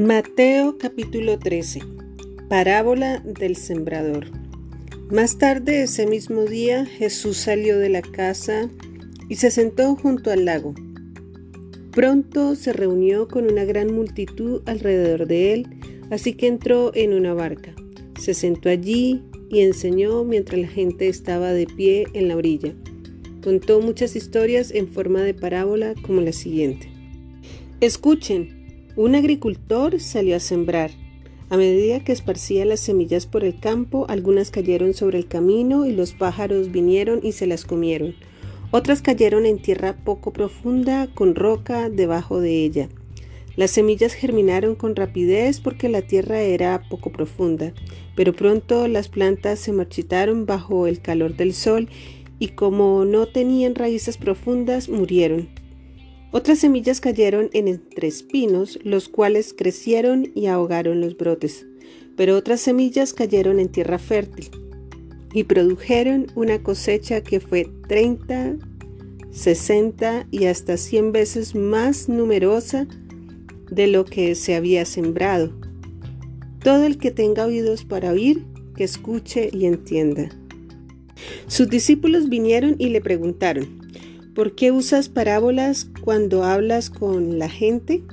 Mateo capítulo 13 Parábola del sembrador Más tarde ese mismo día Jesús salió de la casa y se sentó junto al lago. Pronto se reunió con una gran multitud alrededor de él, así que entró en una barca. Se sentó allí y enseñó mientras la gente estaba de pie en la orilla. Contó muchas historias en forma de parábola como la siguiente. Escuchen, un agricultor salió a sembrar. A medida que esparcía las semillas por el campo, algunas cayeron sobre el camino y los pájaros vinieron y se las comieron. Otras cayeron en tierra poco profunda, con roca debajo de ella. Las semillas germinaron con rapidez porque la tierra era poco profunda, pero pronto las plantas se marchitaron bajo el calor del sol y como no tenían raíces profundas, murieron. Otras semillas cayeron en entre espinos, los cuales crecieron y ahogaron los brotes, pero otras semillas cayeron en tierra fértil y produjeron una cosecha que fue 30, 60 y hasta 100 veces más numerosa de lo que se había sembrado. Todo el que tenga oídos para oír, que escuche y entienda. Sus discípulos vinieron y le preguntaron, ¿Por qué usas parábolas cuando hablas con la gente?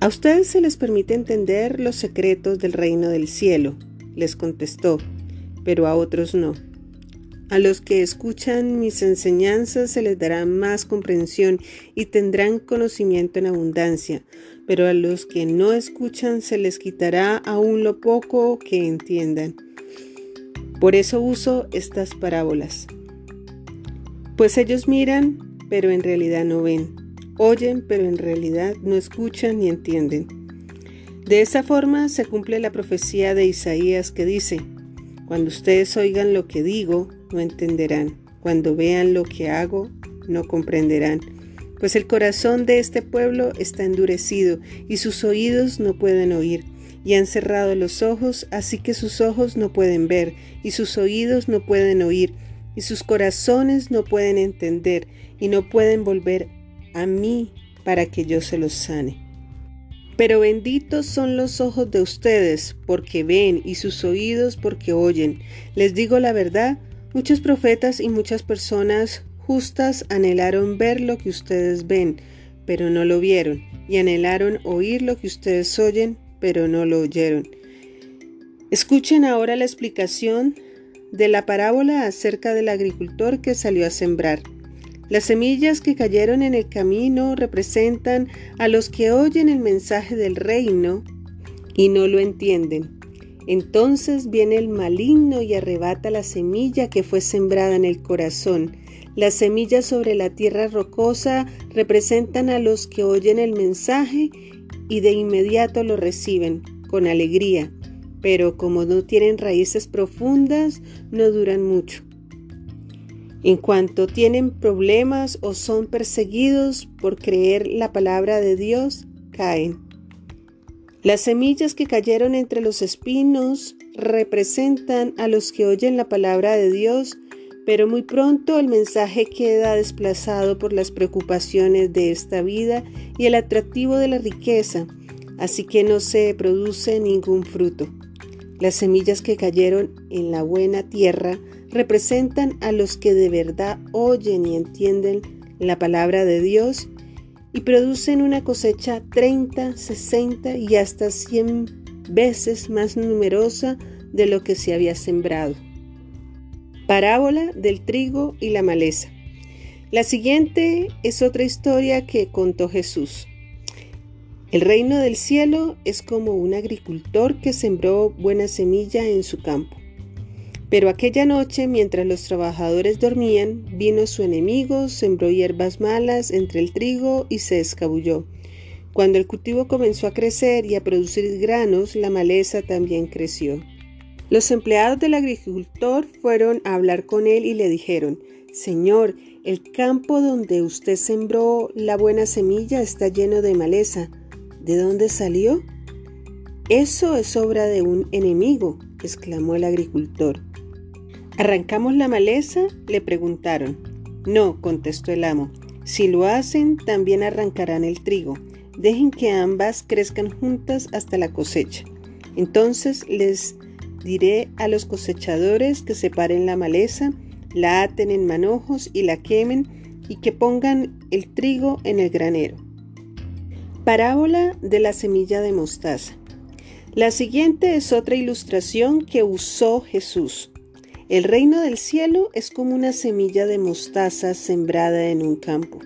A ustedes se les permite entender los secretos del reino del cielo, les contestó, pero a otros no. A los que escuchan mis enseñanzas se les dará más comprensión y tendrán conocimiento en abundancia, pero a los que no escuchan se les quitará aún lo poco que entiendan. Por eso uso estas parábolas. Pues ellos miran, pero en realidad no ven. Oyen, pero en realidad no escuchan ni entienden. De esa forma se cumple la profecía de Isaías que dice, Cuando ustedes oigan lo que digo, no entenderán. Cuando vean lo que hago, no comprenderán. Pues el corazón de este pueblo está endurecido y sus oídos no pueden oír. Y han cerrado los ojos, así que sus ojos no pueden ver y sus oídos no pueden oír y sus corazones no pueden entender y no pueden volver a mí para que yo se los sane. Pero benditos son los ojos de ustedes porque ven y sus oídos porque oyen. Les digo la verdad, muchos profetas y muchas personas justas anhelaron ver lo que ustedes ven, pero no lo vieron, y anhelaron oír lo que ustedes oyen, pero no lo oyeron. Escuchen ahora la explicación de la parábola acerca del agricultor que salió a sembrar. Las semillas que cayeron en el camino representan a los que oyen el mensaje del reino y no lo entienden. Entonces viene el maligno y arrebata la semilla que fue sembrada en el corazón. Las semillas sobre la tierra rocosa representan a los que oyen el mensaje y de inmediato lo reciben con alegría pero como no tienen raíces profundas, no duran mucho. En cuanto tienen problemas o son perseguidos por creer la palabra de Dios, caen. Las semillas que cayeron entre los espinos representan a los que oyen la palabra de Dios, pero muy pronto el mensaje queda desplazado por las preocupaciones de esta vida y el atractivo de la riqueza, así que no se produce ningún fruto. Las semillas que cayeron en la buena tierra representan a los que de verdad oyen y entienden la palabra de Dios y producen una cosecha 30, 60 y hasta 100 veces más numerosa de lo que se había sembrado. Parábola del trigo y la maleza. La siguiente es otra historia que contó Jesús. El reino del cielo es como un agricultor que sembró buena semilla en su campo. Pero aquella noche, mientras los trabajadores dormían, vino su enemigo, sembró hierbas malas entre el trigo y se escabulló. Cuando el cultivo comenzó a crecer y a producir granos, la maleza también creció. Los empleados del agricultor fueron a hablar con él y le dijeron, Señor, el campo donde usted sembró la buena semilla está lleno de maleza. ¿De dónde salió? Eso es obra de un enemigo, exclamó el agricultor. ¿Arrancamos la maleza? le preguntaron. No, contestó el amo. Si lo hacen, también arrancarán el trigo. dejen que ambas crezcan juntas hasta la cosecha. Entonces les diré a los cosechadores que separen la maleza, la aten en manojos y la quemen y que pongan el trigo en el granero. Parábola de la semilla de mostaza. La siguiente es otra ilustración que usó Jesús. El reino del cielo es como una semilla de mostaza sembrada en un campo.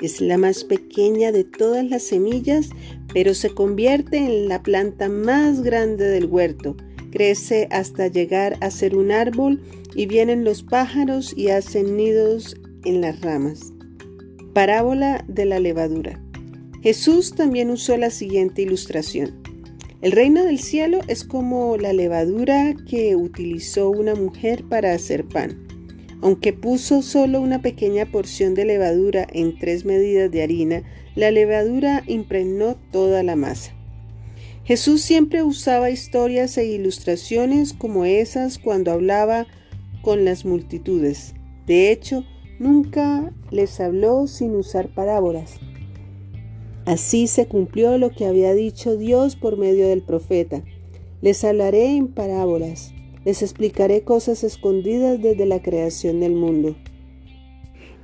Es la más pequeña de todas las semillas, pero se convierte en la planta más grande del huerto. Crece hasta llegar a ser un árbol y vienen los pájaros y hacen nidos en las ramas. Parábola de la levadura. Jesús también usó la siguiente ilustración. El reino del cielo es como la levadura que utilizó una mujer para hacer pan. Aunque puso solo una pequeña porción de levadura en tres medidas de harina, la levadura impregnó toda la masa. Jesús siempre usaba historias e ilustraciones como esas cuando hablaba con las multitudes. De hecho, nunca les habló sin usar parábolas. Así se cumplió lo que había dicho Dios por medio del profeta. Les hablaré en parábolas, les explicaré cosas escondidas desde la creación del mundo.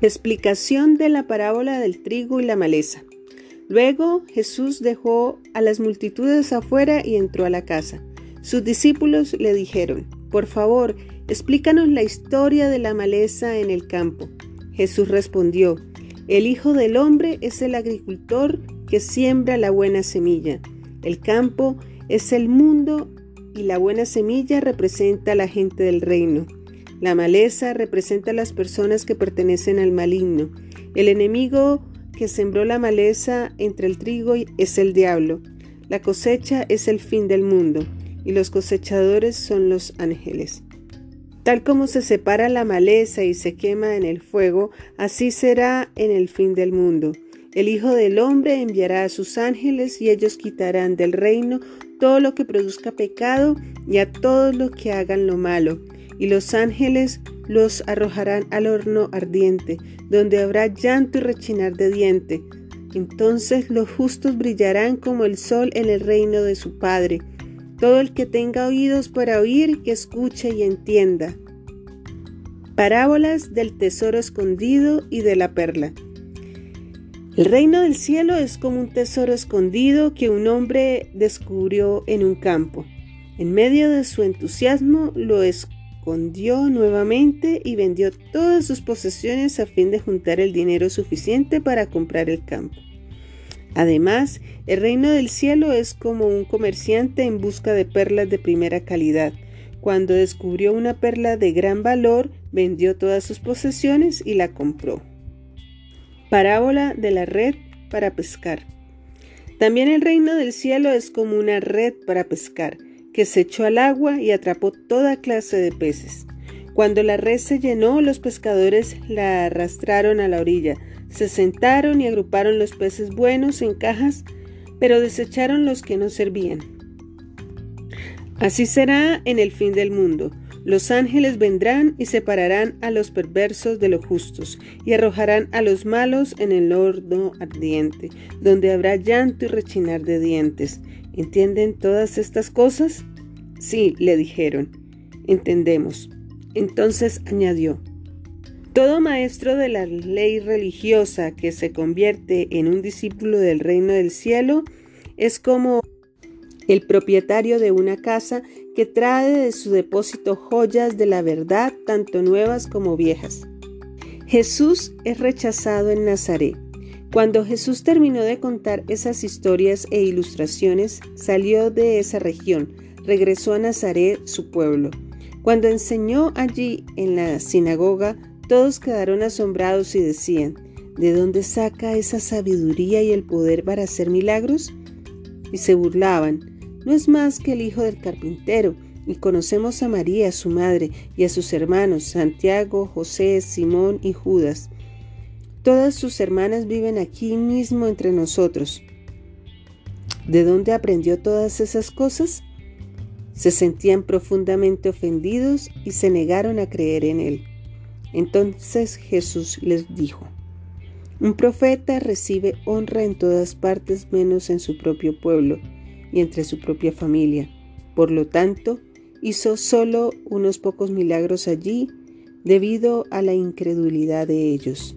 Explicación de la parábola del trigo y la maleza. Luego Jesús dejó a las multitudes afuera y entró a la casa. Sus discípulos le dijeron, por favor, explícanos la historia de la maleza en el campo. Jesús respondió, el Hijo del Hombre es el agricultor que siembra la buena semilla. El campo es el mundo y la buena semilla representa a la gente del reino. La maleza representa a las personas que pertenecen al maligno. El enemigo que sembró la maleza entre el trigo es el diablo. La cosecha es el fin del mundo y los cosechadores son los ángeles. Tal como se separa la maleza y se quema en el fuego, así será en el fin del mundo. El Hijo del Hombre enviará a sus ángeles y ellos quitarán del reino todo lo que produzca pecado y a todos los que hagan lo malo. Y los ángeles los arrojarán al horno ardiente, donde habrá llanto y rechinar de diente. Entonces los justos brillarán como el sol en el reino de su Padre. Todo el que tenga oídos para oír, que escuche y entienda. Parábolas del tesoro escondido y de la perla. El reino del cielo es como un tesoro escondido que un hombre descubrió en un campo. En medio de su entusiasmo lo escondió nuevamente y vendió todas sus posesiones a fin de juntar el dinero suficiente para comprar el campo. Además, el reino del cielo es como un comerciante en busca de perlas de primera calidad. Cuando descubrió una perla de gran valor, vendió todas sus posesiones y la compró. Parábola de la red para pescar. También el reino del cielo es como una red para pescar, que se echó al agua y atrapó toda clase de peces. Cuando la red se llenó, los pescadores la arrastraron a la orilla, se sentaron y agruparon los peces buenos en cajas, pero desecharon los que no servían. Así será en el fin del mundo. Los ángeles vendrán y separarán a los perversos de los justos y arrojarán a los malos en el horno ardiente, donde habrá llanto y rechinar de dientes. ¿Entienden todas estas cosas? Sí, le dijeron. Entendemos. Entonces añadió, todo maestro de la ley religiosa que se convierte en un discípulo del reino del cielo es como el propietario de una casa que trae de su depósito joyas de la verdad, tanto nuevas como viejas. Jesús es rechazado en Nazaret. Cuando Jesús terminó de contar esas historias e ilustraciones, salió de esa región, regresó a Nazaret, su pueblo. Cuando enseñó allí en la sinagoga, todos quedaron asombrados y decían, ¿de dónde saca esa sabiduría y el poder para hacer milagros? Y se burlaban, no es más que el hijo del carpintero, y conocemos a María, su madre, y a sus hermanos, Santiago, José, Simón y Judas. Todas sus hermanas viven aquí mismo entre nosotros. ¿De dónde aprendió todas esas cosas? Se sentían profundamente ofendidos y se negaron a creer en él. Entonces Jesús les dijo, Un profeta recibe honra en todas partes menos en su propio pueblo y entre su propia familia. Por lo tanto, hizo solo unos pocos milagros allí debido a la incredulidad de ellos.